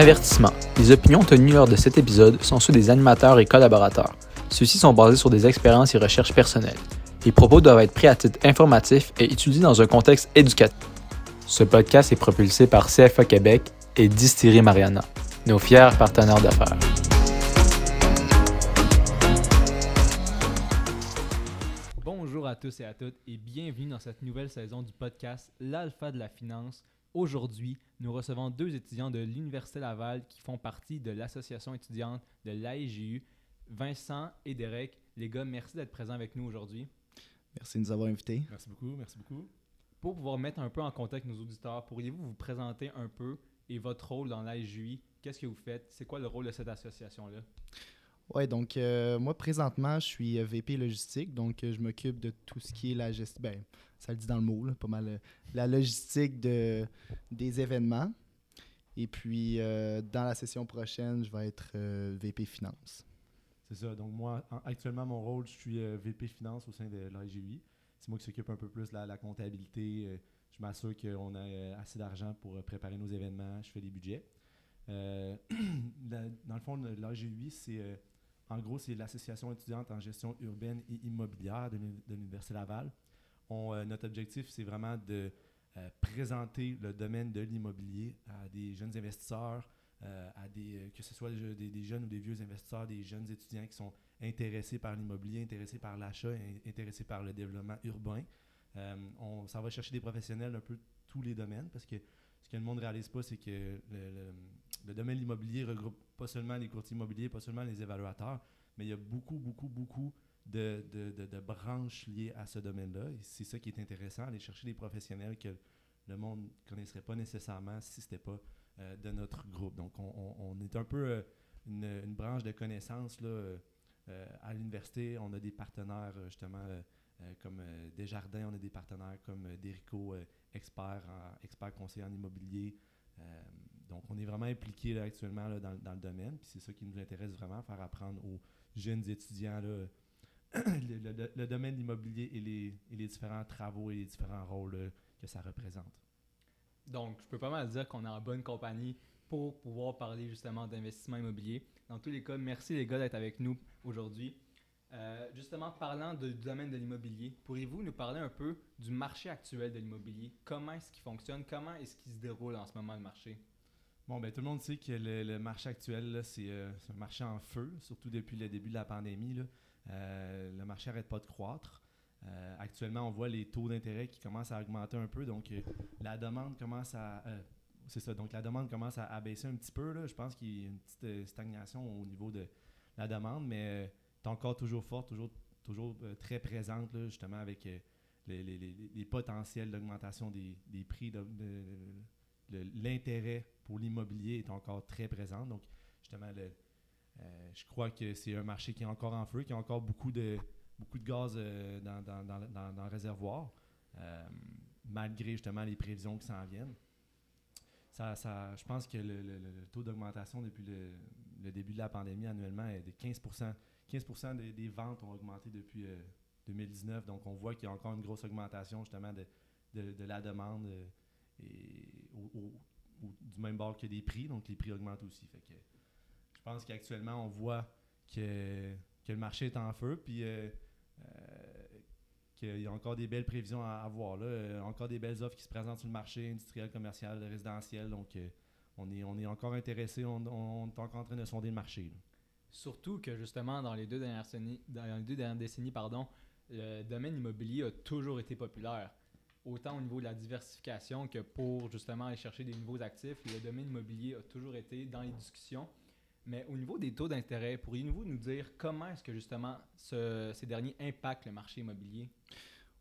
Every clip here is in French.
Avertissement. Les opinions tenues lors de cet épisode sont ceux des animateurs et collaborateurs. Ceux-ci sont basés sur des expériences et recherches personnelles. Les propos doivent être pris à titre informatif et étudiés dans un contexte éducatif. Ce podcast est propulsé par CFA Québec et Distillerie Mariana, nos fiers partenaires d'affaires. Bonjour à tous et à toutes et bienvenue dans cette nouvelle saison du podcast L'Alpha de la Finance. Aujourd'hui, nous recevons deux étudiants de l'Université Laval qui font partie de l'association étudiante de l'AEGU, Vincent et Derek. Les gars, merci d'être présents avec nous aujourd'hui. Merci de nous avoir invités. Merci beaucoup, merci beaucoup. Pour pouvoir mettre un peu en contexte nos auditeurs, pourriez-vous vous présenter un peu et votre rôle dans l'AEGUI? Qu'est-ce que vous faites? C'est quoi le rôle de cette association-là? Oui, donc euh, moi présentement, je suis VP logistique, donc euh, je m'occupe de tout ce qui est la gestion, ben, ça le dit dans le mot, pas mal, la logistique de, des événements. Et puis dans la session prochaine, je vais être VP finance. C'est ça, donc moi, actuellement, mon rôle, je suis VP finance au sein de l'AGUI. C'est moi qui s'occupe un peu plus de la, comptabilité. je m'assure qu'on a assez d'argent pour préparer nos événements, je fais des budgets. dans le fond, l'AGUI, c'est en gros, c'est l'Association étudiante en gestion urbaine et immobilière de l'Université Laval. Euh, notre objectif, c'est vraiment de euh, présenter le domaine de l'immobilier à des jeunes investisseurs, euh, à des, que ce soit des, jeunes ou des vieux investisseurs, des jeunes étudiants qui sont intéressés par l'immobilier, intéressés par l'achat, intéressés par le développement urbain. on, ça va chercher des professionnels un peu tous les domaines parce que ce que le monde ne réalise pas, c'est que le, domaine de l'immobilier regroupe pas seulement les courtiers immobiliers, pas seulement les évaluateurs, mais il y a beaucoup, beaucoup, beaucoup de, branches liées à ce domaine-là. C'est ça qui est intéressant, aller chercher des professionnels que le monde ne connaisserait pas nécessairement si ce n'était pas euh, de notre groupe. Donc, on, est un peu euh, une, branche de connaissances là, euh, à l'université. On a des partenaires, justement, comme Desjardins, on a des partenaires comme Derico, expert, expert conseiller en immobilier. donc, on est vraiment impliqué actuellement dans, dans, le domaine. Puis c'est ça qui nous intéresse vraiment, faire apprendre aux jeunes étudiants là, le, domaine de l'immobilier et les, et les, différents travaux et les différents rôles que ça représente. Donc, je peux pas mal dire qu'on est en bonne compagnie pour pouvoir parler justement d'investissement immobilier. Dans tous les cas, merci les gars d'être avec nous aujourd'hui. Euh, justement, parlant du domaine de l'immobilier, pourriez-vous nous parler un peu du marché actuel de l'immobilier? Comment est-ce qu'il fonctionne? Comment est-ce qu'il se déroule en ce moment le marché? Bon, ben, tout le monde sait que le, marché actuel, euh, c'est un marché en feu, surtout depuis le début de la pandémie. Euh, le marché n'arrête pas de croître. Euh, actuellement, on voit les taux d'intérêt qui commencent à augmenter un peu, donc la demande commence à c'est ça. Donc la demande commence à, baisser un petit peu. Je pense qu'il y a une petite stagnation au niveau de la demande, mais est encore toujours forte, toujours, toujours très présente, justement, avec les, potentiels d'augmentation des, prix l'intérêt pour l'immobilier est encore très présent. Donc, justement, le, euh, je crois que c'est un marché qui est encore en feu, qui a encore beaucoup de, beaucoup de gaz euh, dans, le réservoir, euh, malgré justement les prévisions qui s'en viennent. Ça, je pense que le, taux d'augmentation depuis le, début de la pandémie annuellement est de 15% 15 des, des, ventes ont augmenté depuis 2019. Donc, on voit qu'il y a encore une grosse augmentation justement de, la demande et du même bord que des prix, donc les prix augmentent aussi. Fait que je pense qu'actuellement, on voit que, que, le marché est en feu, puis euh, euh, qu'il y a encore des belles prévisions à avoir. Là. Euh, encore des belles offres qui se présentent sur le marché industriel, commercial, résidentiel. Donc, on, est, on est encore intéressé, on, est encore en train de sonder le marché. Surtout que justement, dans les deux dernières, dans les deux dernières décennies, pardon, le domaine immobilier a toujours été populaire autant au niveau de la diversification que pour justement aller chercher des nouveaux actifs. Le domaine immobilier a toujours été dans les discussions. Mais au niveau des taux d'intérêt, pourriez-vous nous dire comment est-ce que justement ces derniers impactent le marché immobilier?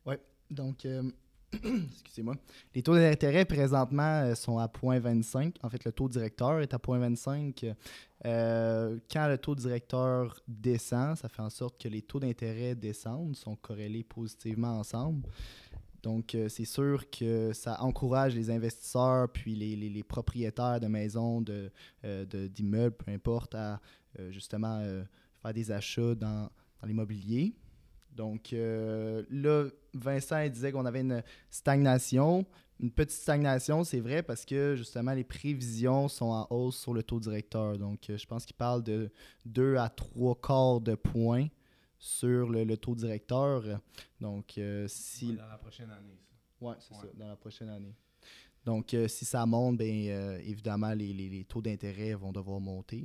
Oui, donc, euh, excusez-moi. Les taux d'intérêt présentement euh, sont à 0,25. En fait, le taux directeur est à 0,25. Euh, quand le taux directeur descend, ça fait en sorte que les taux d'intérêt descendent, sont corrélés positivement ensemble. Donc, euh, c'est sûr que ça encourage les investisseurs puis les, propriétaires de maisons, euh, d'immeubles, peu importe, à euh, justement faire des achats dans, l'immobilier. Donc, là, Vincent disait qu'on avait une stagnation, une petite stagnation, c'est vrai, parce que justement, les prévisions sont en hausse sur le taux directeur. Donc, je pense qu'il parle de 2 à 3 quarts de points sur le, taux directeur. Donc, euh, si. Dans la prochaine année, ça. Oui, c'est ça, dans la prochaine année. Donc, euh, si ça monte, bien évidemment, les, taux d'intérêt vont devoir monter.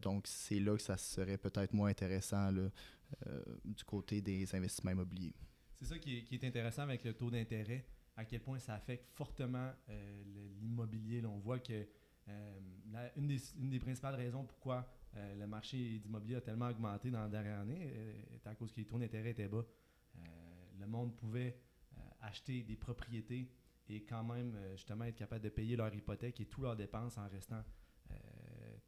donc, c'est là que ça serait peut-être moins intéressant du côté des investissements immobiliers. C'est ça qui est, intéressant avec le taux d'intérêt, à quel point ça affecte fortement euh, l'immobilier. On voit que euh, une, des, principales raisons pourquoi euh, le marché d'immobilier a tellement augmenté dans la dernière année est à cause que les taux d'intérêt étaient bas. le monde pouvait acheter des propriétés et quand même justement être capable de payer leur hypothèque et toutes leurs dépenses en restant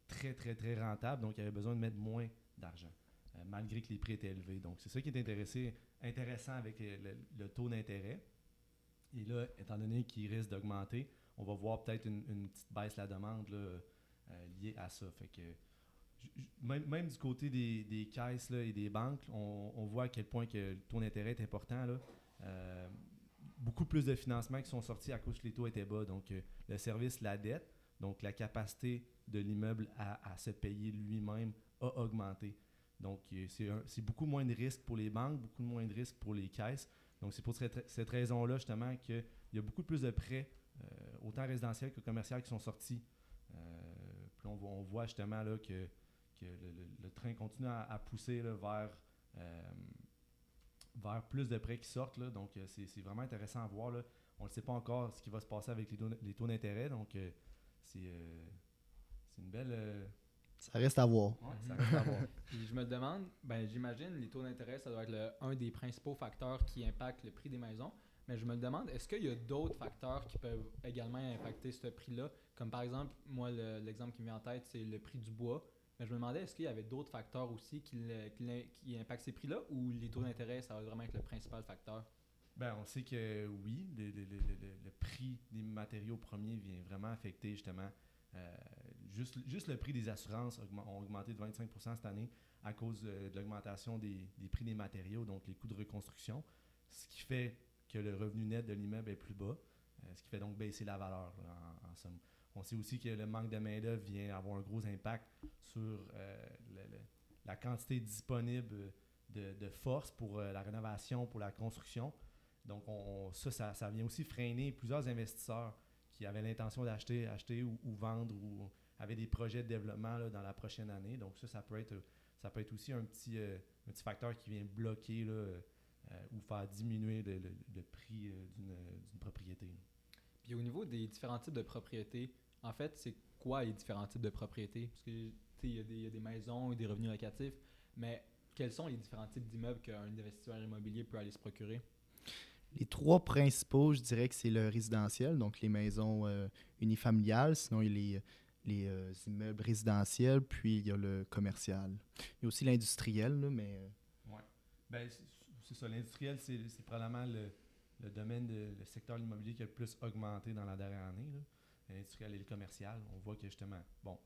très, très, très rentable. Donc, il y avait besoin de mettre moins d'argent, malgré que les prix étaient élevés. Donc, c'est ça qui est intéressant avec le, taux d'intérêt. Et là, étant donné qu'il risque d'augmenter, on va voir peut-être une, petite baisse de la demande euh, liée à ça. Fait que, même, du côté des, caisses et des banques, on, voit à quel point que le taux d'intérêt est important. Euh, beaucoup plus de financements qui sont sortis à cause que les taux étaient bas. Donc, euh, le service, la dette, donc la capacité de l'immeuble à, se payer lui-même a augmenté. Donc, c'est beaucoup moins de risques pour les banques, beaucoup moins de risques pour les caisses. Donc, c'est pour cette, raison-là, justement, qu'il y a beaucoup plus de prêts, euh, autant résidentiels que commerciaux, qui sont sortis. Euh, puis on, voit justement là, que, le, train continue à, pousser vers, euh, vers plus de prêts qui sortent. Donc, c'est vraiment intéressant à voir. On ne sait pas encore ce qui va se passer avec les taux d'intérêt. Donc, c'est une belle ça reste à voir. ça reste à voir. je me demande, ben, j'imagine les taux d'intérêt, ça doit être un des principaux facteurs qui impactent le prix des maisons. Mais je me demande, est-ce qu'il y a d'autres facteurs qui peuvent également impacter ce prix-là? Comme par exemple, moi, l'exemple qui me vient en tête, c'est le prix du bois. Mais je me demandais, est-ce qu'il y avait d'autres facteurs aussi qui, impactent ces prix-là ou les taux d'intérêt, ça va vraiment être le principal facteur? Ben, on sait que oui, le, prix des matériaux premiers vient vraiment affecter justement euh, juste, juste le prix des assurances a augmenté de 25% cette année à cause de, l'augmentation des, prix des matériaux, donc les coûts de reconstruction, ce qui fait que le revenu net de l'immeuble est plus bas, euh, ce qui fait donc baisser la valeur en, somme. On sait aussi que le manque de main-d'œuvre vient avoir un gros impact sur euh, la quantité disponible de, force pour la rénovation, pour la construction. Donc, ça, ça, vient aussi freiner plusieurs investisseurs qui avaient l'intention d'acheter acheter ou, vendre ou avaient des projets de développement dans la prochaine année. Donc ça, ça peut être, ça peut être aussi un petit, euh, facteur qui vient bloquer euh, ou faire diminuer le, prix euh, d'une propriété. Puis au niveau des différents types de propriétés, en fait, c'est quoi les différents types de propriétés? Parce que il y, y, a des maisons et des revenus locatifs, mais quels sont les différents types d'immeubles qu'un investisseur immobilier peut aller se procurer? Les trois principaux, je dirais que c'est le résidentiel, donc les maisons euh, unifamiliales. Sinon, il y a les, euh, immeubles résidentiels, puis il y a le commercial. Il y a aussi l'industriel, mais. Euh, oui. Ben, c'est ça. L'industriel, c'est probablement le, le, domaine, de, le secteur de l'immobilier qui a le plus augmenté dans la dernière année. L'industriel et le commercial. On voit que justement, bon,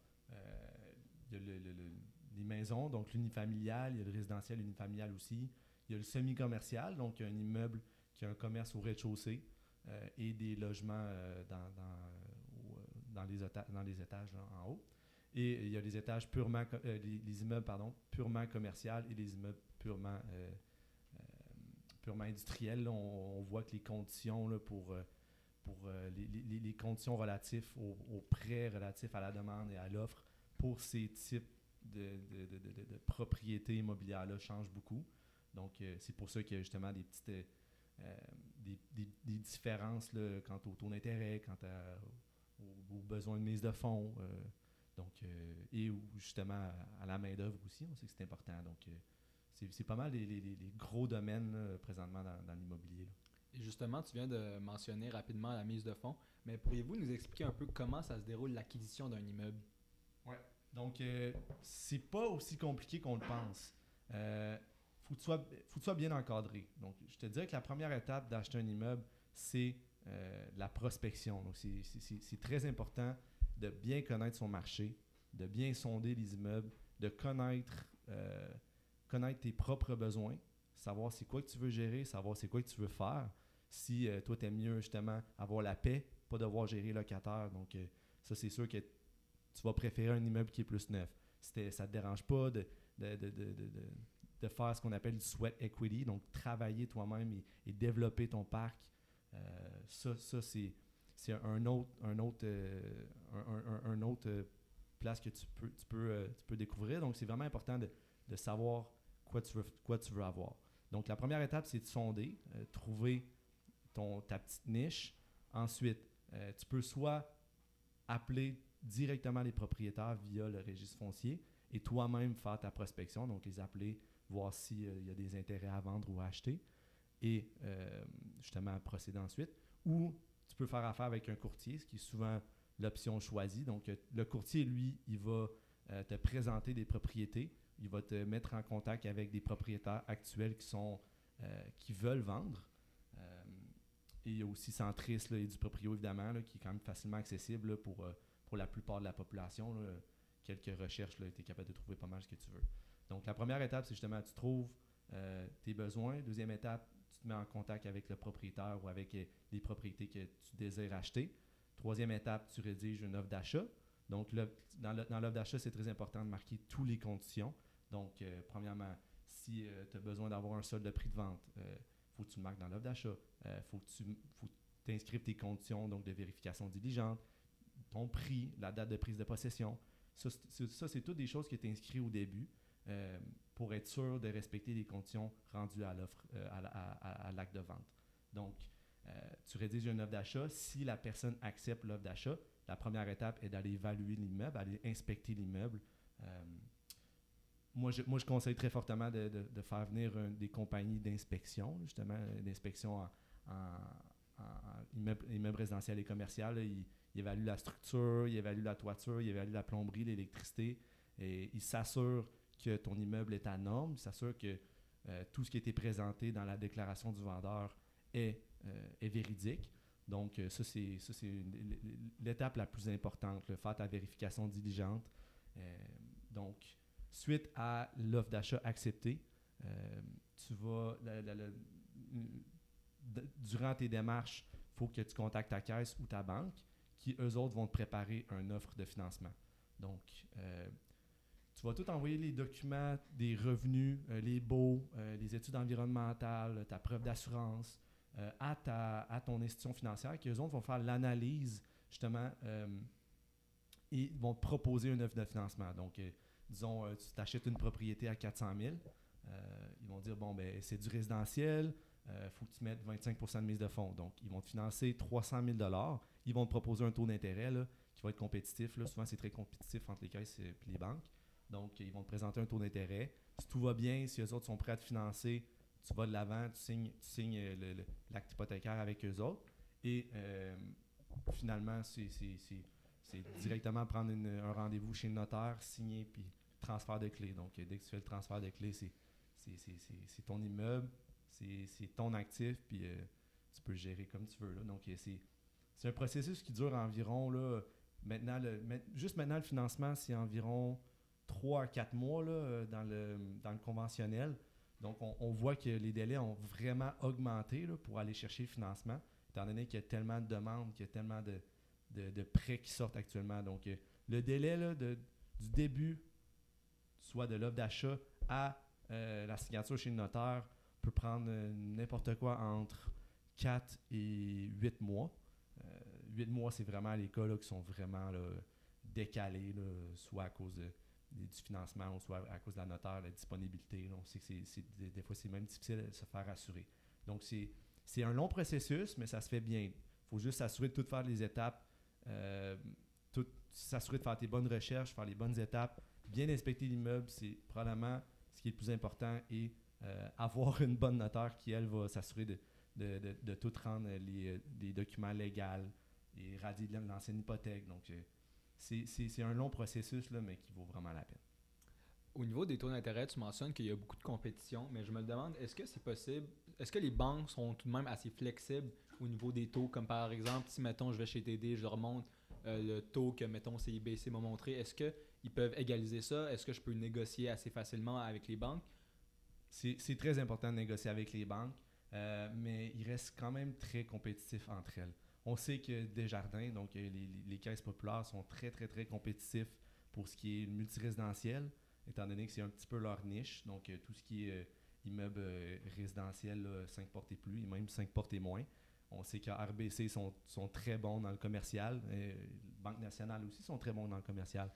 il y a les maisons, donc l'unifamilial, il y a le résidentiel unifamilial aussi. Il y a le semi-commercial, donc un immeuble qui a un commerce au rez-de-chaussée euh, et des logements euh, dans, euh, dans, les, dans les étages en haut. Et il y a les étages purement, les, immeubles pardon, purement commerciaux et les immeubles purement, purement industriels. on, voit que les conditions là, pour, pour les, conditions relatives aux, prêts relatifs à la demande et à l'offre pour ces types de, propriétés immobilières-là changent beaucoup. Donc, c'est pour ça qu'il y a justement des petites euh, des, différences quant au taux d'intérêt, quant aux, besoins de mise de fonds, euh, donc, euh, et justement à la main-d'œuvre aussi, on sait que c'est important. Donc, c'est pas mal les, gros domaines présentement dans, l'immobilier. Justement, tu viens de mentionner rapidement la mise de fonds, mais pourriez-vous nous expliquer un peu comment ça se déroule l'acquisition d'un immeuble? Oui. Donc, c'est pas aussi compliqué qu'on le pense faut que tu sois, bien encadré. Donc, je te dirais que la première étape d'acheter un immeuble, c'est euh, la prospection. Donc, c'est très important de bien connaître son marché, de bien sonder les immeubles, de connaître, euh, connaître tes propres besoins, savoir c'est quoi que tu veux gérer, savoir c'est quoi que tu veux faire. Si euh, toi, tu aimes mieux justement avoir la paix, pas devoir gérer locataire. Donc, euh, ça, c'est sûr que tu vas préférer un immeuble qui est plus neuf. Si ça ne te dérange pas de, de, de, de, de- faire ce qu'on appelle du sweat equity, donc travailler toi-même et, développer ton parc, euh, ça, ça c'est, c'est un autre, un autre, euh, un, un- autre place que tu peux, tu, peux, tu peux découvrir. Donc, c'est vraiment important de, de savoir quoi tu, veux, quoi tu veux avoir. Donc, la première étape, c'est de sonder, trouver ton, ta petite niche. Ensuite, euh, tu peux soit appeler directement les propriétaires via le registre foncier et toi-même faire ta prospection, donc les appeler, voir s'il y a des intérêts à vendre ou à acheter et euh, justement procéder ensuite. Ou tu peux faire affaire avec un courtier, ce qui est souvent l'option choisie. Donc, euh, le courtier, lui, il va euh, te présenter des propriétés, il va te mettre en contact avec des propriétaires actuels qui sont euh, qui veulent vendre. Et il y a aussi Centris et du proprio, évidemment, qui est quand même facilement accessible pour, euh, pour la plupart de la population. Quelques recherches, tu es capable de trouver pas mal ce que tu veux. Donc, la première étape, c'est justement, tu trouves euh, tes besoins. Deuxième étape, tu te mets en contact avec le propriétaire ou avec euh, les propriétés que tu désires acheter. Troisième étape, tu rédiges une offre d'achat. Donc, dans l'offre d'achat, c'est très important de marquer toutes les conditions. Donc, premièrement, si tu as besoin d'avoir un solde de prix de vente, faut que tu marques dans l'offre d'achat. Il faut que tu faut que tu inscrives tes conditions donc de vérification diligente, ton prix, la date de prise de possession. Ça, c'est- toutes des choses qui étaient inscrites au début euh, pour être sûr de respecter les conditions rendues à l'offre, euh, à, la- à- à- à l'acte de vente. Donc, euh, tu rédiges une offre d'achat. Si la personne accepte l'offre d'achat, la première étape est d'aller évaluer l'immeuble, aller inspecter l'immeuble. Moi, je, moi, je conseille très fortement de, de- faire venir des compagnies d'inspection, justement, euh, d'inspection en, en- en- immeuble, résidentiel et commercial. Ils, évaluent la structure, ils évaluent la toiture, ils évaluent la plomberie, l'électricité, et ils s'assurent que ton immeuble est à norme, ils s'assurent que euh, tout ce qui a été présenté dans la déclaration du vendeur est, euh, est véridique. Donc, ça, c'est l'étape la plus importante, le faire ta vérification diligente. Donc, suite à l'offre d'achat acceptée, euh, tu vas, d- durant tes démarches, il faut que tu contactes ta caisse ou ta banque, qui eux autres vont te préparer une offre de financement. Donc, euh, tu vas tout envoyer les documents des revenus, euh, les baux, les études environnementales, ta preuve d'assurance à, ta, à ton institution financière, qui eux autres vont faire l'analyse justement et vont te proposer une offre de financement. Donc, disons, euh, tu t'achètes une propriété à 400 000. euh, ils vont dire, bon, ben, c'est du résidentiel, il faut que tu mettes 25% de mise de fonds. Donc, ils vont te financer 300 000 Ils vont te proposer un taux d'intérêt qui va être compétitif. Là. Souvent, c'est très compétitif entre les caisses et les banques. Donc, ils vont te présenter un taux d'intérêt. Si tout va bien, si eux autres sont prêts à te financer, tu vas de l'avant, tu signes, euh, l'acte hypothécaire avec eux autres. Et euh, finalement, c'est- directement prendre un rendez-vous chez le notaire, signer, puis transfert de clé. Donc, dès que tu fais le transfert de clé, c'est ton immeuble, c'est ton actif, puis euh, tu peux le gérer comme tu veux. là. Donc, euh, c'est c'est un processus qui dure environ, là, maintenant, le, juste maintenant, le financement, c'est environ 3 à 4 mois là, euh, dans, le, dans le conventionnel. Donc, on, voit que les délais ont vraiment augmenté là, pour aller chercher le financement, étant donné qu'il y a tellement de demandes, qu'il y a tellement de, de, de prêts qui sortent actuellement. Donc, le délai là, de, du début, soit de l'offre d'achat à euh, la signature chez le notaire, peut prendre euh, n'importe quoi entre 4 et 8 mois. Euh, 8 mois, c'est vraiment les cas qui sont vraiment décalés, soit à cause du financement soit à cause de la notaire, la disponibilité. On sait que des, fois, c'est même difficile de se faire assurer. Donc, c'est, un long processus, mais ça se fait bien. Il faut juste s'assurer de tout faire les étapes, euh, s'assurer de faire tes bonnes recherches, faire les bonnes étapes, bien inspecter l'immeuble, c'est probablement ce qui est le plus important, et euh, avoir une bonne notaire qui, elle, va s'assurer de, de, tout rendre les, euh, documents légaux et radier de l'ancienne hypothèque. Donc, euh, c'est, un long processus, là, mais qui vaut vraiment la peine. Au niveau des taux d'intérêt, tu mentionnes qu'il y a beaucoup de compétition, mais je me demande, est-ce que c'est possible, est-ce que les banques sont tout de même assez flexibles au niveau des taux, comme par exemple, si mettons je vais chez TD, je remonte le taux que mettons CIBC m'a montré, est-ce qu'ils peuvent égaliser ça? Est-ce que je peux négocier assez facilement avec les banques? C'est très important de négocier avec les banques. Euh, mais ils restent quand même très compétitifs entre elles. On sait que Desjardins, donc euh, les, caisses populaires, sont très, très, très compétitifs pour ce qui est multirésidentiel, étant donné que c'est un petit peu leur niche. Donc, tout ce qui est immeuble résidentiel, 5 portes et plus, et même 5 portes et moins. On sait que RBC sont, sont, très bons dans le commercial. Et Banque nationale aussi sont très bons dans le commercial.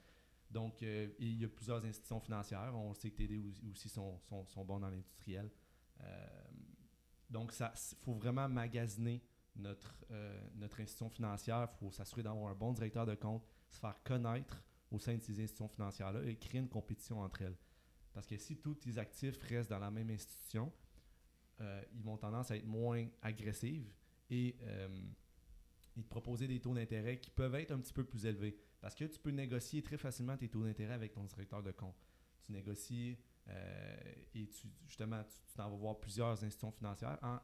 Donc, euh, il y a plusieurs institutions financières. On sait que TD aussi sont, sont, bons dans l'industriel. Euh, donc, il faut vraiment magasiner notre, euh, notre institution financière. Il faut s'assurer d'avoir un bon directeur de compte, se faire connaître au sein de ces institutions financières-là et créer une compétition entre elles. Parce que si tous tes actifs restent dans la même institution, ils vont tendance à être moins agressifs et, et proposer des taux d'intérêt qui peuvent être un petit peu plus élevés. Parce que tu peux négocier très facilement tes taux d'intérêt avec ton directeur de compte. Tu négocies euh, et tu, justement, tu t'en vas voir plusieurs institutions financières. En,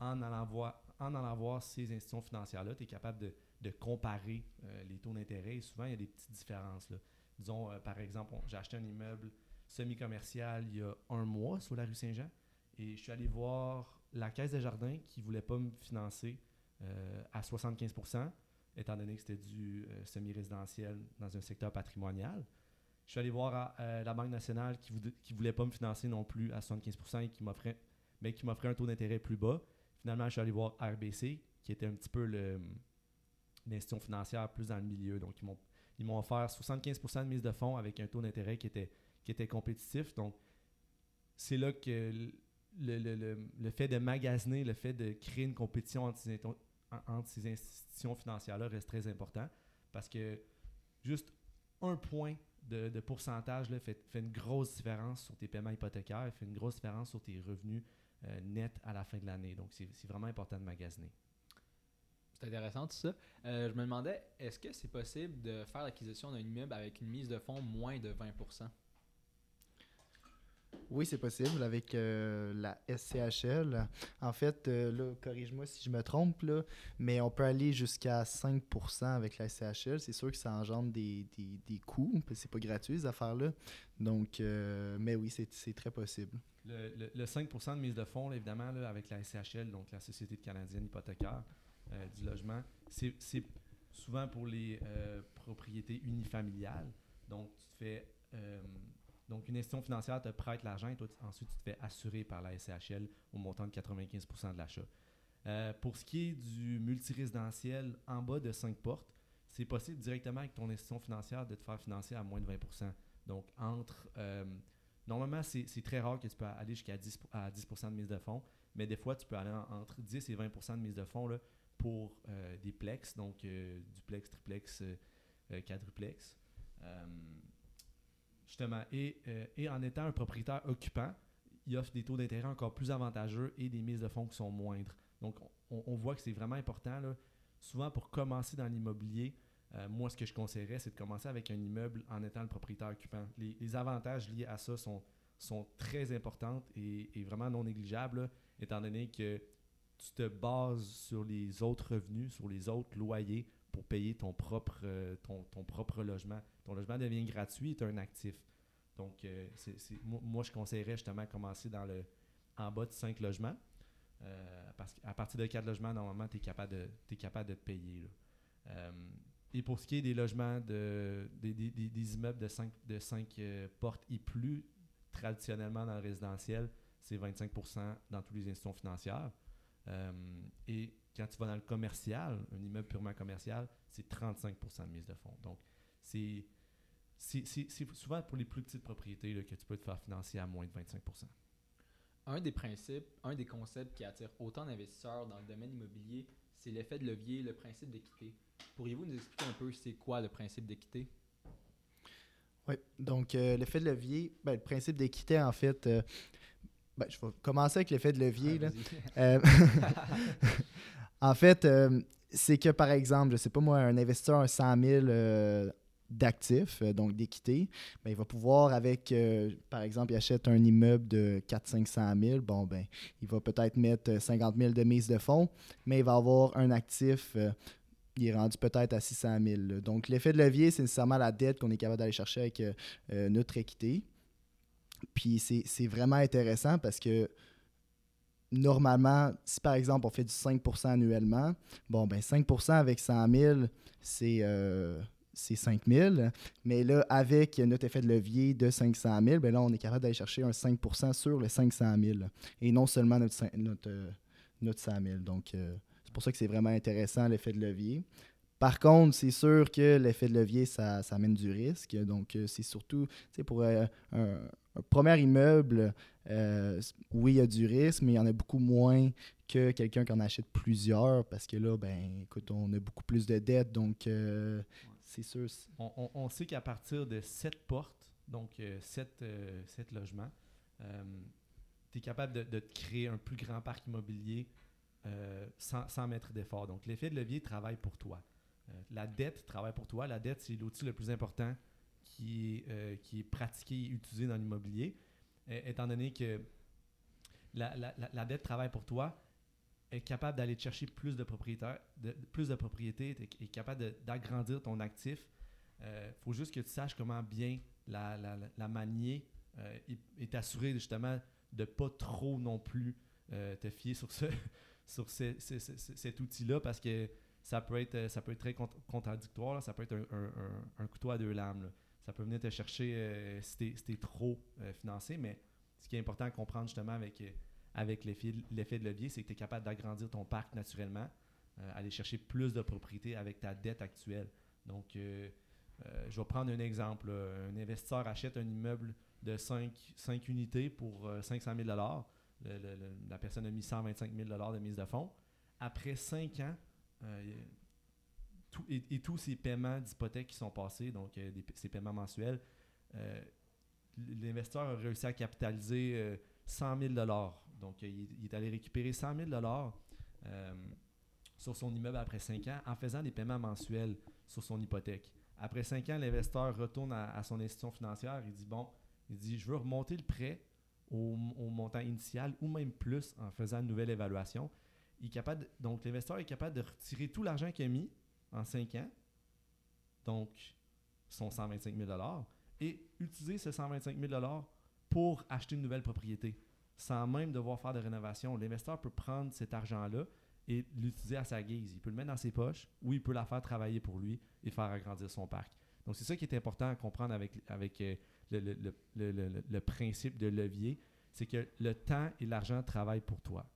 en, allant, voir, en allant voir ces institutions financières-là, tu es capable de, de comparer euh, les taux d'intérêt et souvent, il y a des petites différences. Disons, euh, par exemple, j'ai acheté un immeuble semi-commercial il y a un mois sur la rue Saint-Jean et je suis allé voir la Caisse des Jardins qui ne voulait pas me financer à 75 étant donné que c'était du euh, semi-résidentiel dans un secteur patrimonial. Je suis allé voir euh, la Banque nationale qui ne voulait pas me financer non plus à 75 et qui m'offrait, mais qui m'offrait un taux d'intérêt plus bas. Finalement, je suis allé voir RBC, qui était un petit peu l'institution financière plus dans le milieu. Donc, ils m'ont, offert 75% de mise de fonds avec un taux d'intérêt qui était, compétitif. Donc, c'est là que le, le, fait de magasiner, le fait de créer une compétition entre entre ces institutions financières-là reste très important parce que juste un point de, pourcentage fait, une grosse différence sur tes paiements hypothécaires, fait une grosse différence sur tes revenus euh, nets à la fin de l'année. Donc, c'est vraiment important de magasiner. C'est intéressant tout ça. Euh, je me demandais, est-ce que c'est possible de faire l'acquisition d'un immeuble avec une mise de fonds moins de 20 oui, c'est possible avec euh, la SCHL. En fait, euh, corrige-moi si je me trompe, là, mais on peut aller jusqu'à 5% avec la SCHL. C'est sûr que ça engendre des, des, des coûts, c'est pas gratuit ces affaires-là. Donc, euh, mais oui, c'est très possible. Le, le, 5% de mise de fonds, évidemment, là, avec la SCHL, donc la Société canadienne hypothécaire du logement, c'est souvent pour les propriétés unifamiliales. Donc, tu te fais donc, une institution financière te prête l'argent et toi, ensuite, tu te fais assurer par la SCHL au montant de 95% de l'achat. Euh, pour ce qui est du multirésidentiel en bas de 5 portes, c'est possible directement avec ton institution financière de te faire financer à moins de 20% Donc, entre. Euh, normalement, c'est très rare que tu peux aller jusqu'à 10, à 10 de mise de fonds, mais des fois, tu peux aller entre 10 et 20% de mise de fonds pour euh, des plex, donc duplex, triplex, quadruplex. Justement. Et, euh, et en étant un propriétaire occupant, il offre des taux d'intérêt encore plus avantageux et des mises de fonds qui sont moindres. Donc, on, voit que c'est vraiment important. Là, souvent, pour commencer dans l'immobilier, euh, moi, ce que je conseillerais, c'est de commencer avec un immeuble en étant le propriétaire occupant. Les, avantages liés à ça sont, sont très importants et, vraiment non négligeables, étant donné que tu te bases sur les autres revenus, sur les autres loyers pour payer ton propre, euh, ton, ton, propre logement. Ton logement devient gratuit tu un actif. Donc, euh, moi, je conseillerais justement commencer dans le en bas de 5 logements. Euh, parce qu'à partir de 4 logements, normalement, tu es capable de, es capable de te payer. et pour ce qui est des logements, de, des, des, des immeubles de 5, de 5 portes et plus, traditionnellement dans le résidentiel, c'est 25% dans toutes les institutions financières. et quand tu vas dans le commercial, un immeuble purement commercial, c'est 35% de mise de fonds. Donc, c'est souvent pour les plus petites propriétés là, que tu peux te faire financer à moins de 25% Un des principes, un des concepts qui attire autant d'investisseurs dans le domaine immobilier, c'est l'effet de levier, le principe d'équité. Pourriez-vous nous expliquer un peu c'est quoi le principe d'équité? Oui, donc euh, l'effet de levier, ben, le principe d'équité, en fait, euh, ben, je vais commencer avec l'effet de levier. Ah, là. En fait, euh, c'est que par exemple, je sais pas moi, un investisseur a 100 000 d'actifs, euh, donc d'équité, ben, il va pouvoir avec, euh, par exemple, il achète un immeuble de 400-500 000, bon, ben, il va peut-être mettre 50 000 de mise de fonds, mais il va avoir un actif, il est rendu peut-être à 600 000. Donc, l'effet de levier, c'est nécessairement la dette qu'on est capable d'aller chercher avec notre équité. Puis, c'est vraiment intéressant parce que normalement, si par exemple on fait du 5% annuellement, bon, ben 5% avec 100 000, c'est euh, c'est 5 000. Mais là, avec notre effet de levier de 500 000, ben on est capable d'aller chercher un 5% sur les 500 000 et non seulement notre, notre, euh, notre 100 000. Donc, euh, c'est pour ça que c'est vraiment intéressant l'effet de levier. Par contre, c'est sûr que l'effet de levier, ça, ça amène du risque. Donc, euh, c'est surtout, pour un, premier immeuble, oui, il y a du risque, mais il y en a beaucoup moins que quelqu'un qui en achète plusieurs parce que là, ben, écoute, on a beaucoup plus de dettes. Donc, On, sait qu'à partir de 7 portes, donc 7 logements, tu es capable de, créer un plus grand parc immobilier euh, sans, mettre d'effort. Donc, l'effet de levier travaille pour toi. Euh, la dette travaille pour toi. La dette, c'est l'outil le plus important qui est, euh, pratiqué et utilisé dans l'immobilier, euh, étant donné que la dette travaille pour toi, est capable d'aller chercher plus de propriétaires, de, plus de propriétés, est capable d'agrandir ton actif. Il faut juste que tu saches comment bien la, la, manier euh, et et t'assurer justement de pas trop non plus euh, te fier sur, ce, sur ce- ce- ce- ce- cet outil-là parce que ça peut être, euh, ça peut être très cont- contradictoire, ça peut être un, un- couteau à deux lames. Ça peut venir te chercher euh, si t'es si t'es trop euh, financé, mais ce qui est important à comprendre justement avec, euh, avec l'effet de levier, c'est que tu es capable d'agrandir ton parc naturellement, euh, aller chercher plus de propriétés avec ta dette actuelle. Donc, euh, euh, je vais prendre un exemple. Un investisseur achète un immeuble de 5, 5 unités pour euh, 500 000 Le- le- le- La personne a mis 125 000 de mise de fonds. Après 5 ans, et, tous ces paiements d'hypothèque qui sont passés, donc ces paiements mensuels, l'investisseur a réussi à capitaliser euh, 100 000 Donc, il, est- allé récupérer 100 000 euh, sur son immeuble après 5 ans en faisant des paiements mensuels sur son hypothèque. Après 5 ans, l'investisseur retourne à, son institution financière. Il dit Bon, il dit Je veux remonter le prêt au, montant initial ou même plus en faisant une nouvelle évaluation. Donc, l'investisseur est capable de retirer tout l'argent qu'il a mis en 5 ans, donc son 125 000 et utiliser ce 125 000 pour acheter une nouvelle propriété sans même devoir faire de rénovation. L'investisseur peut prendre cet argent-là et l'utiliser à sa guise. Il peut le mettre dans ses poches ou il peut la faire travailler pour lui et faire agrandir son parc. Donc, c'est ça qui est important à comprendre avec, avec euh, le, le- le- le- le- le principe de levier. C'est que le temps et l'argent travaillent pour toi.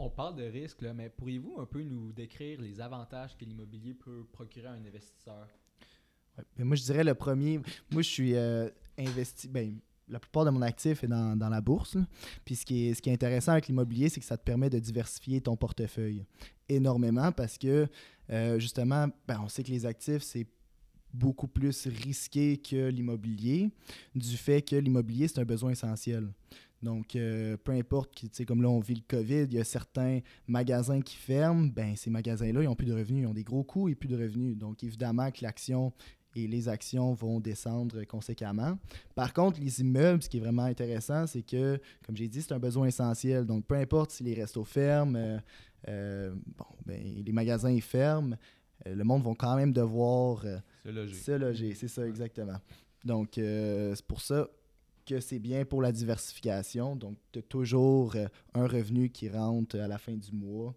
On parle de risque, là, mais pourriez-vous un peu nous décrire les avantages que l'immobilier peut procurer à un investisseur? Ouais. Mais moi, je dirais le premier. Moi, je suis euh, investi. Ben, la plupart de mon actif est dans, dans la bourse. Puis ce qui, est, ce qui est intéressant avec l'immobilier, c'est que ça te permet de diversifier ton portefeuille énormément parce que, euh, justement, ben, on sait que les actifs, c'est beaucoup plus risqué que l'immobilier, du fait que l'immobilier, c'est un besoin essentiel. Donc, euh, peu importe, tu sais, comme là, on vit le COVID, il y a certains magasins qui ferment, ben ces magasins-là, ils n'ont plus de revenus, ils ont des gros coûts et plus de revenus. Donc, évidemment que l'action et les actions vont descendre conséquemment. Par contre, les immeubles, ce qui est vraiment intéressant, c'est que, comme j'ai dit, c'est un besoin essentiel. Donc, peu importe si les restos ferment, euh, euh, bon, ben, les magasins ferment, euh, le monde va quand même devoir Se loger. se loger. C'est ça, exactement. Donc, c'est pour ça que c'est bien pour la diversification. Donc, tu as toujours un revenu qui rentre à la fin du mois.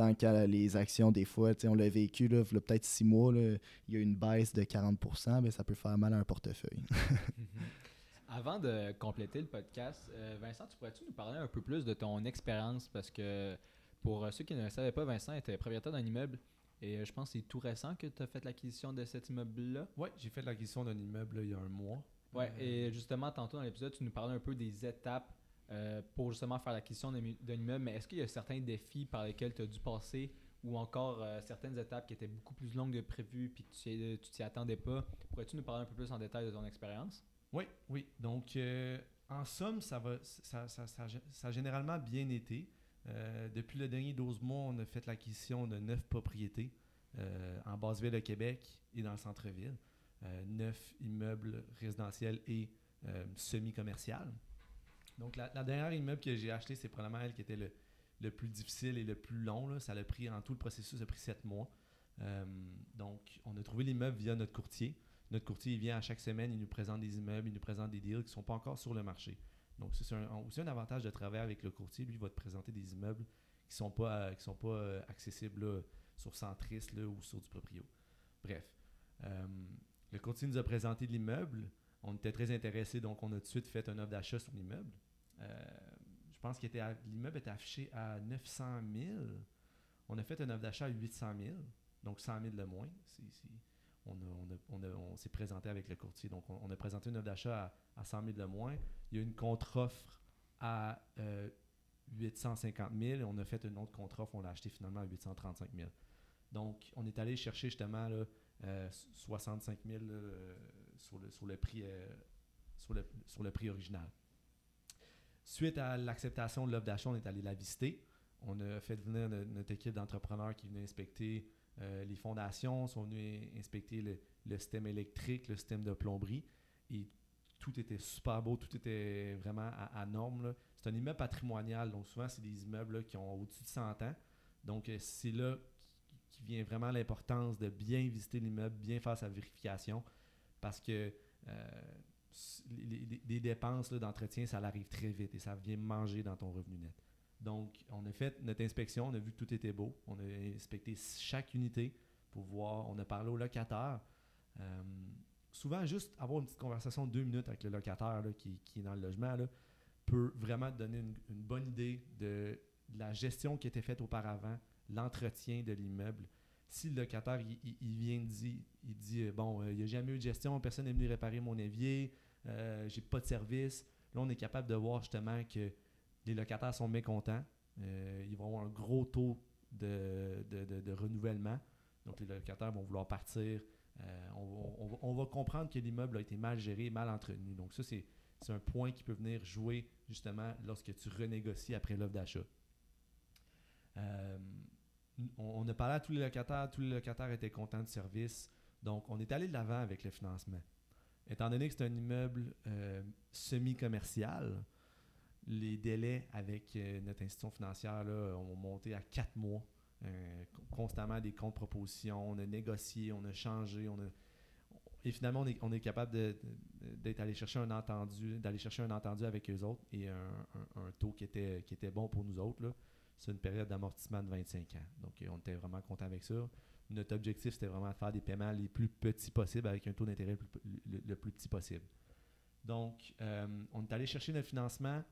Tant que les actions, des fois, tu sais, on l'a vécu, là, il y a peut-être six mois, là, il y a une baisse de 40% ben, ça peut faire mal à un portefeuille. Avant de compléter le podcast, euh, Vincent, tu pourrais-tu nous parler un peu plus de ton expérience? Parce que pour euh, ceux qui ne le savaient pas, Vincent était propriétaire d'un immeuble et euh, je pense que c'est tout récent que tu as fait l'acquisition de cet immeuble-là. Oui, j'ai fait l'acquisition d'un immeuble là, il y a un mois. Ouais, Euh, et justement, tantôt dans l'épisode, tu nous parlais un peu des étapes euh, pour justement faire l'acquisition d'un immeuble, mais est-ce qu'il y a certains défis par lesquels tu as dû passer ou encore euh, certaines étapes qui étaient beaucoup plus longues que prévu puis que tu t'y attendais pas? Pourrais-tu nous parler un peu plus en détail de ton expérience? Oui, oui. Donc, euh, en somme, ça, va, ça, ça, ça, a généralement bien été. Depuis le dernier 12 mois, on a fait l'acquisition de neuf propriétés en basse-ville de Québec et dans le centre-ville. Euh, neuf immeubles résidentiels et euh, semi-commercial. Donc, la, dernière immeuble que j'ai acheté, c'est probablement elle qui était le, le plus difficile et le plus long. là. Ça a pris, en tout le processus, a pris sept mois. Euh, donc, on a trouvé l'immeuble via notre courtier. Notre courtier il vient à chaque semaine, il nous présente des immeubles, il nous présente des deals qui ne sont pas encore sur le marché. Donc, c'est aussi un avantage de travailler avec le courtier. Lui, il va te présenter des immeubles qui ne sont pas, qui sont pas euh, accessibles sur Centris ou sur du proprio. Bref, euh, le courtier nous a présenté l'immeuble. On était très intéressés, donc on a tout de suite fait un offre d'achat sur l'immeuble. Euh, je pense que l'immeuble était affiché à 900 000. On a fait un offre d'achat à 800 000, donc 100 000 de moins. on, s'est présenté avec le courtier. Donc, on, a présenté une offre d'achat à, 100 000 de moins. Il y a une contre-offre à 850 000 et on a fait une autre contre-offre. On l'a acheté finalement à 835 000. Donc, on est allé chercher justement là, 65 euh, 000 euh, sur, le, sur, le prix, euh, sur, le, sur le prix original. Suite à l'acceptation de l'offre d'achat, on est allé la visiter. On a fait venir notre, équipe d'entrepreneurs qui venait inspecter les fondations, sont venus inspecter le, système électrique, le système de plomberie. Et tout était super beau, tout était vraiment à, norme. C'est un immeuble patrimonial, donc souvent, c'est des immeubles qui ont au-dessus de 100 ans. Donc, c'est là vient vraiment l'importance de bien visiter l'immeuble, bien faire sa vérification, parce que euh, les, dépenses d'entretien, ça arrive très vite et ça vient manger dans ton revenu net. Donc, on a fait notre inspection, on a vu que tout était beau, on a inspecté chaque unité pour voir, on a parlé au locataire. Euh, souvent, juste avoir une petite conversation de deux minutes avec le locataire qui, est dans le logement peut vraiment te donner une, bonne idée de, la gestion qui été faite auparavant, l'entretien de l'immeuble. Si le locataire, il, vient dire, il dit, euh, bon, euh, il n'y a jamais eu de gestion, personne n'est venu réparer mon évier, euh, j'ai pas de service, là, on est capable de voir justement que les locataires sont mécontents. ils vont avoir un gros taux de, renouvellement. Donc, les locataires vont vouloir partir. on, va, comprendre que l'immeuble a été mal géré, mal entretenu. Donc, ça, c'est un point qui peut venir jouer justement lorsque tu renégocies après l'offre d'achat on, a parlé à tous les locataires, tous les locataires étaient contents du service. Donc, on est allé de l'avant avec le financement. Étant donné que c'est un immeuble euh, semi-commercial, les délais avec euh, notre institution financière ont monté à quatre mois. Euh, constamment des comptes propositions, on a négocié, on a changé, on a, et finalement, on est, capable d'être allé chercher un entendu, d'aller chercher un entendu avec eux autres et un, taux qui était, qui était bon pour nous autres. Là c'est une période d'amortissement de 25 ans. Donc, on était vraiment content avec ça. Notre objectif, c'était vraiment de faire des paiements les plus petits possibles avec un taux d'intérêt le, plus petit possible. Donc, euh, on est allé chercher notre financement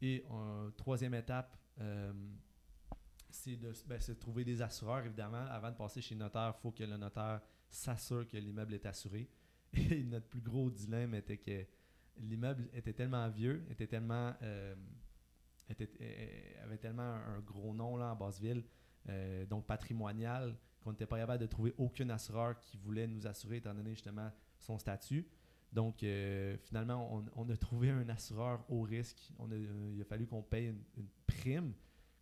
et euh, troisième étape, euh, ben, c'est de, trouver des assureurs, évidemment. Avant de passer chez le notaire, il faut que le notaire s'assure que l'immeuble est assuré. Et notre plus gros dilemme était que l'immeuble était tellement vieux, était tellement avait tellement un, gros nom là, en Basseville, euh, donc patrimonial, qu'on n'était pas capable de trouver aucun assureur qui voulait nous assurer, étant donné justement son statut. Donc, euh, finalement, on, a trouvé un assureur au risque. Euh, il a fallu qu'on paye une, prime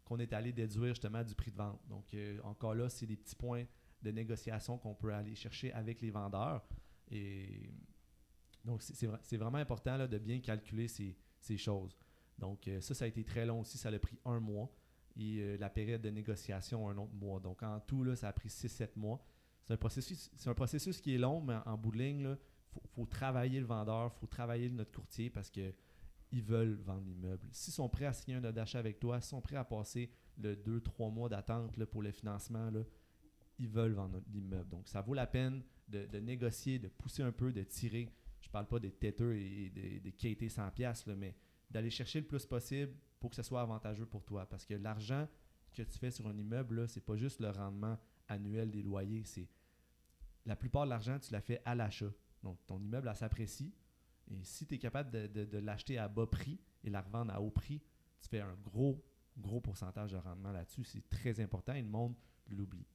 qu'on est allé déduire justement du prix de vente. Donc, encore là, c'est des petits points de négociation qu'on peut aller chercher avec les vendeurs. Et donc, c'est vraiment important de bien calculer ces choses. Donc, euh, ça, ça a été très long aussi. Ça a pris un mois. Et euh, la période de négociation, un autre mois. Donc, en tout, là, ça a pris 6-7 mois. C'est un, processus, un processus qui est long, mais en, bout de ligne, il faut, travailler le vendeur, il faut travailler notre courtier parce que ils veulent vendre l'immeuble. S'ils sont prêts à signer un ordre d'achat avec toi, s'ils sont prêts à passer le 2-3 mois d'attente pour le financement, là, ils veulent vendre l'immeuble. Donc, ça vaut la peine de, négocier, de pousser un peu, de tirer. Je parle pas des têteux et des, des quêtés 100$, mais d'aller chercher le plus possible pour que ce soit avantageux pour toi. Parce que l'argent que tu fais sur un immeuble, ce n'est pas juste le rendement annuel des loyers, c'est la plupart de l'argent, tu l'as fait à l'achat. Donc, ton immeuble, s'apprécie. Et si tu es capable de, l'acheter à bas prix et la revendre à haut prix, tu fais un gros, gros pourcentage de rendement là-dessus. C'est très important et le monde l'oublie.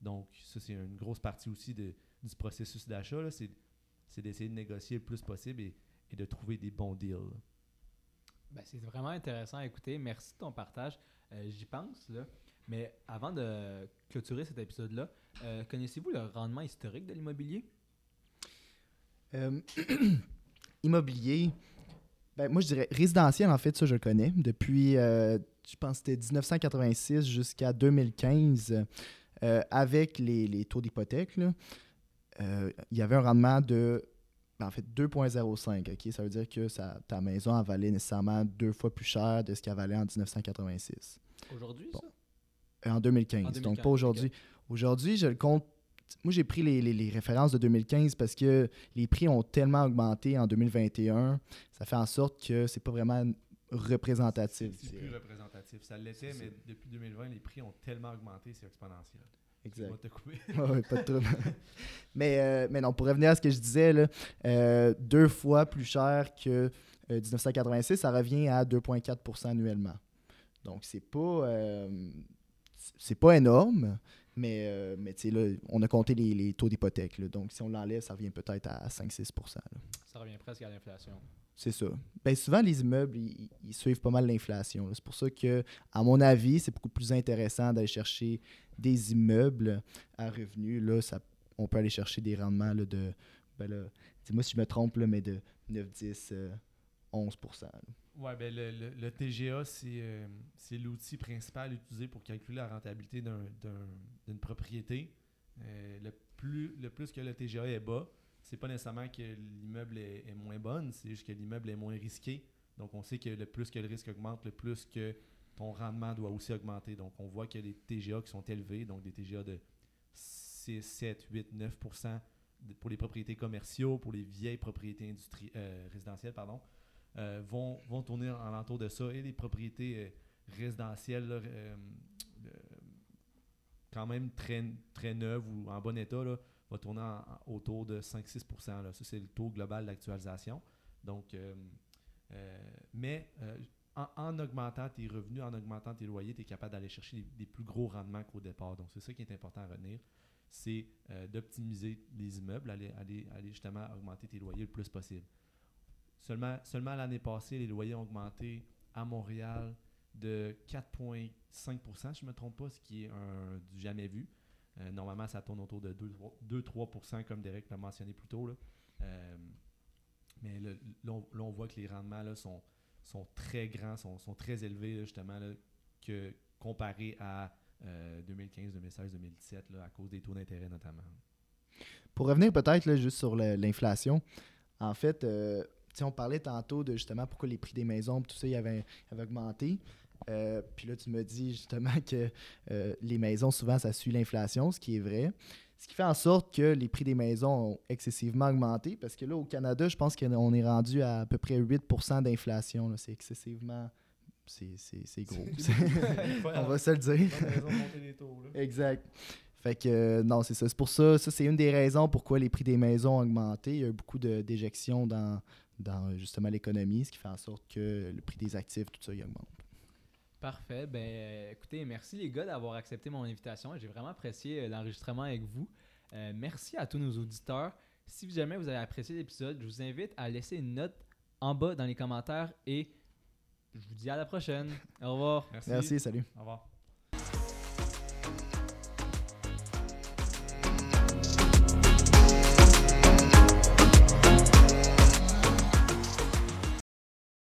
Donc, ça, c'est une grosse partie aussi de, du processus d'achat. C'est d'essayer de négocier le plus possible et de trouver des bons deals. Ben, c'est vraiment intéressant à écouter. Merci de ton partage. Euh, j'y pense, là. Mais avant de clôturer cet épisode-là, euh, connaissez-vous le rendement historique de l'immobilier? Euh, immobilier, ben, moi je dirais résidentiel, en fait, ça je le connais. Depuis, je pense c'était 1986 jusqu'à 2015, avec les, les taux d'hypothèque, il y avait un rendement de ben, en fait 2,05. ok? Ça veut dire que ça, ta maison a valé nécessairement deux fois plus cher de ce qu'elle valait en 1986. Aujourd'hui, Bon. ça? Euh, En 2015, En donc 2015, pas aujourd'hui. Aujourd'hui, je le compte. Moi, j'ai pris les, les- les références de 2015 parce que les prix ont tellement augmenté en 2021. Ça fait en sorte que c'est pas vraiment représentatif. C'est plus représentatif. Ça l'était, mais depuis 2020, les prix ont tellement augmenté, c'est exponentiel. Exact. Je vais te couper. Ouais, ouais, pas de trouble. mais, euh, mais non, pour revenir à ce que je disais, là, euh, deux fois plus cher que euh, 1986, ça revient à 2,4% annuellement. Donc, c'est pas, euh, c'est pas énorme, mais, euh, mais tu sais, là, on a compté les, les taux d'hypothèque. là. Donc, si on l'enlève, ça revient peut-être à 5-6 là. Ça revient presque à l'inflation. C'est ça. Ben, souvent, les immeubles, ils, suivent pas mal l'inflation. C'est pour ça que, à mon avis, c'est beaucoup plus intéressant d'aller chercher des immeubles à revenus. Là, ça, on peut aller chercher des rendements là, de, ben dis-moi si je me trompe, là, mais de 9, 10, euh, 11 là. Ouais, ben le, le- TGA, c'est euh, c'est l'outil principal utilisé pour calculer la rentabilité d'un- d'un- d'une propriété. Euh, le, plus, le plus que le TGA est bas, c'est pas nécessairement que l'immeuble est, moins bonne, c'est juste que l'immeuble est moins risqué. Donc, on sait que le plus que le risque augmente, le plus que ton rendement doit aussi augmenter. Donc, on voit a des TGA qui sont élevés, donc des TGA de 6, 7, 8, 9 de- pour les propriétés commerciaux, pour les vieilles propriétés euh, résidentielles, pardon euh, vont, vont tourner en l'entour de ça. Et les propriétés euh, résidentielles, euh, quand même très, très neuves ou en bon état, là, va tourner autour de 5-6 là. Ça, c'est le taux global d'actualisation. Donc, euh, euh, mais euh, en, en augmentant tes revenus, en augmentant tes loyers, tu es capable d'aller chercher des, plus gros rendements qu'au départ. Donc, c'est ça qui est important à retenir. C'est d'optimiser les immeubles, aller, aller, aller justement augmenter tes loyers le plus possible. Seulement, seulement l'année passée, les loyers ont augmenté à Montréal de 4,5 si je ne me trompe pas, ce qui est un, du jamais vu. Euh, normalement, ça tourne autour de 2-3% comme Derek l'a mentionné plus tôt. là. Euh, mais là, on, voit que les rendements là, sont, sont très grands, sont, sont très élevés, justement, là, que comparé à euh, 2015, 2016, 2017, là, à cause des taux d'intérêt notamment. Pour revenir peut-être juste sur l'inflation, en fait, euh, on parlait tantôt de justement pourquoi les prix des maisons, tout ça, il avait, avait augmenté. Euh, puis là, tu me dis justement que euh, les maisons, souvent, ça suit l'inflation, ce qui est vrai. Ce qui fait en sorte que les prix des maisons ont excessivement augmenté parce que là, au Canada, je pense qu'on est rendu à à peu près 8 d'inflation. C'est excessivement. C'est gros. on va se le dire. Exact. Fait que euh, non, c'est ça. C'est pour ça, ça c'est une des raisons pourquoi les prix des maisons ont augmenté. Il y a eu beaucoup de- d'éjections dans, dans justement l'économie, ce qui fait en sorte que le prix des actifs, tout ça, il augmente. Parfait. Ben, euh, écoutez, merci les gars d'avoir accepté mon invitation. J'ai vraiment apprécié euh, l'enregistrement avec vous. Euh, merci à tous nos auditeurs. Si jamais vous avez apprécié l'épisode, je vous invite à laisser une note en bas dans les commentaires et je vous dis à la prochaine. Au revoir. Merci. Merci, salut. Au revoir.